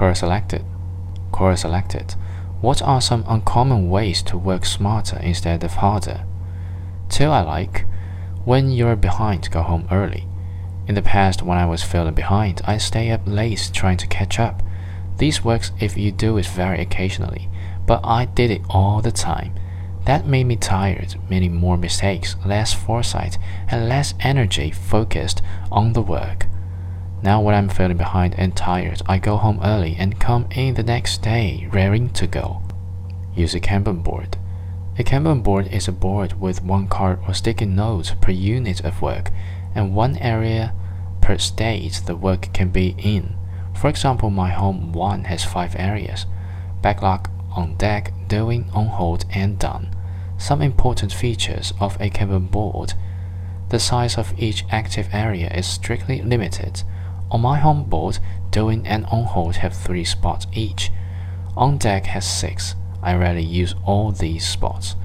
Quora selected. Quora selected. What are some uncommon ways to work smarter instead of harder? Two I like. When you're behind, go home early. In the past, when I was feeling behind, I stay up late trying to catch up. This works if you do it very occasionally, but I did it all the time. That made me tired, meaning more mistakes, less foresight, and less energy focused on the work. Now, when I'm feeling behind and tired, I go home early and come in the next day raring to go. Use a Kanban board. A Kanban board is a board with one card or sticky notes per unit of work and one area per stage the work can be in. For example, my home 1 has 5 areas backlog, on deck, doing, on hold, and done. Some important features of a Kanban board. The size of each active area is strictly limited. On my home board, doing and on hold have three spots each. On deck has six. I rarely use all these spots.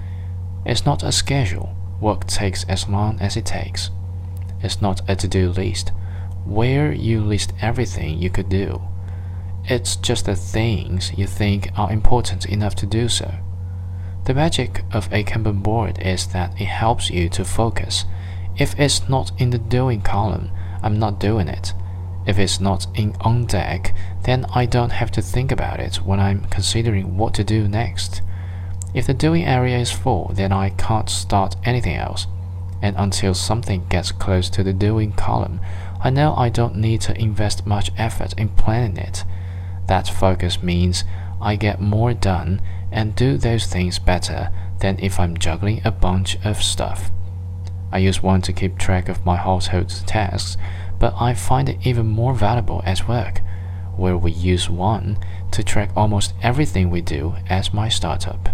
It's not a schedule. Work takes as long as it takes. It's not a to do list, where you list everything you could do. It's just the things you think are important enough to do so. The magic of a Kanban board is that it helps you to focus. If it's not in the doing column, I'm not doing it. If it's not in on deck, then I don't have to think about it when I'm considering what to do next. If the doing area is full, then I can't start anything else. And until something gets close to the doing column, I know I don't need to invest much effort in planning it. That focus means I get more done and do those things better than if I'm juggling a bunch of stuff. I use one to keep track of my household tasks but I find it even more valuable at work, where we use one to track almost everything we do as my startup.